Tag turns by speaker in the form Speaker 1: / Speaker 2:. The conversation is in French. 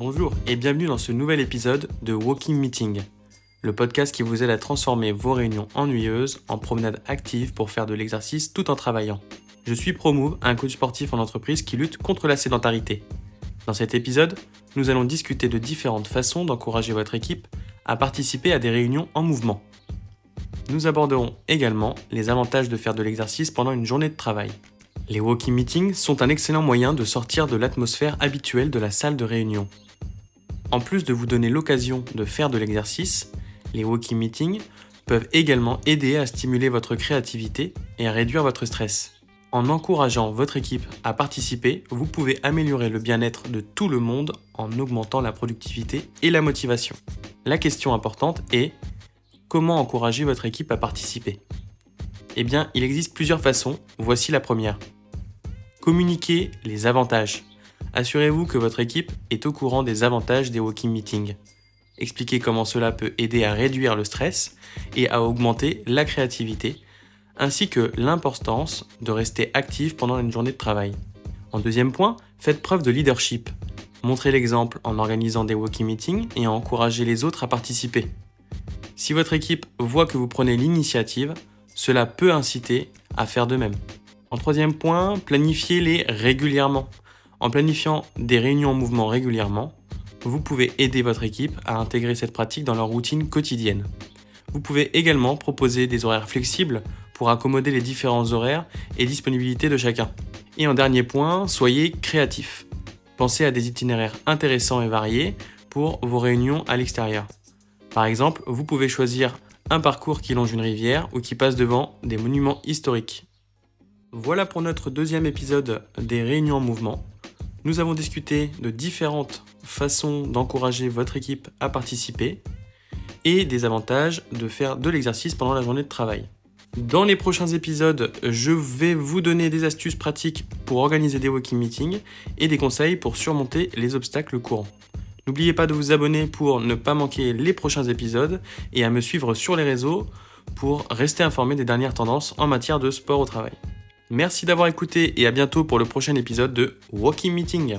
Speaker 1: Bonjour et bienvenue dans ce nouvel épisode de Walking Meeting, le podcast qui vous aide à transformer vos réunions ennuyeuses en promenades actives pour faire de l'exercice tout en travaillant. Je suis Promove, un coach sportif en entreprise qui lutte contre la sédentarité. Dans cet épisode, nous allons discuter de différentes façons d'encourager votre équipe à participer à des réunions en mouvement. Nous aborderons également les avantages de faire de l'exercice pendant une journée de travail. Les walking meetings sont un excellent moyen de sortir de l'atmosphère habituelle de la salle de réunion. En plus de vous donner l'occasion de faire de l'exercice, les walking meetings peuvent également aider à stimuler votre créativité et à réduire votre stress. En encourageant votre équipe à participer, vous pouvez améliorer le bien-être de tout le monde en augmentant la productivité et la motivation. La question importante est comment encourager votre équipe à participer? Eh bien, il existe plusieurs façons, voici la première. Communiquez les avantages. Assurez-vous que votre équipe est au courant des avantages des walking meetings. Expliquez comment cela peut aider à réduire le stress et à augmenter la créativité, ainsi que l'importance de rester actif pendant une journée de travail. En deuxième point, faites preuve de leadership. Montrez l'exemple en organisant des walking meetings et en encouragez les autres à participer. Si votre équipe voit que vous prenez l'initiative, cela peut inciter à faire de même. En troisième point, planifiez-les régulièrement. En planifiant des réunions en mouvement régulièrement, vous pouvez aider votre équipe à intégrer cette pratique dans leur routine quotidienne. Vous pouvez également proposer des horaires flexibles pour accommoder les différents horaires et disponibilités de chacun. Et en dernier point, soyez créatifs. Pensez à des itinéraires intéressants et variés pour vos réunions à l'extérieur. Par exemple, vous pouvez choisir un parcours qui longe une rivière ou qui passe devant des monuments historiques. Voilà pour notre deuxième épisode des réunions en mouvement. Nous avons discuté de différentes façons d'encourager votre équipe à participer et des avantages de faire de l'exercice pendant la journée de travail. Dans les prochains épisodes, je vais vous donner des astuces pratiques pour organiser des walking meetings et des conseils pour surmonter les obstacles courants. N'oubliez pas de vous abonner pour ne pas manquer les prochains épisodes et à me suivre sur les réseaux pour rester informé des dernières tendances en matière de sport au travail. Merci d'avoir écouté et à bientôt pour le prochain épisode de Walking Meeting.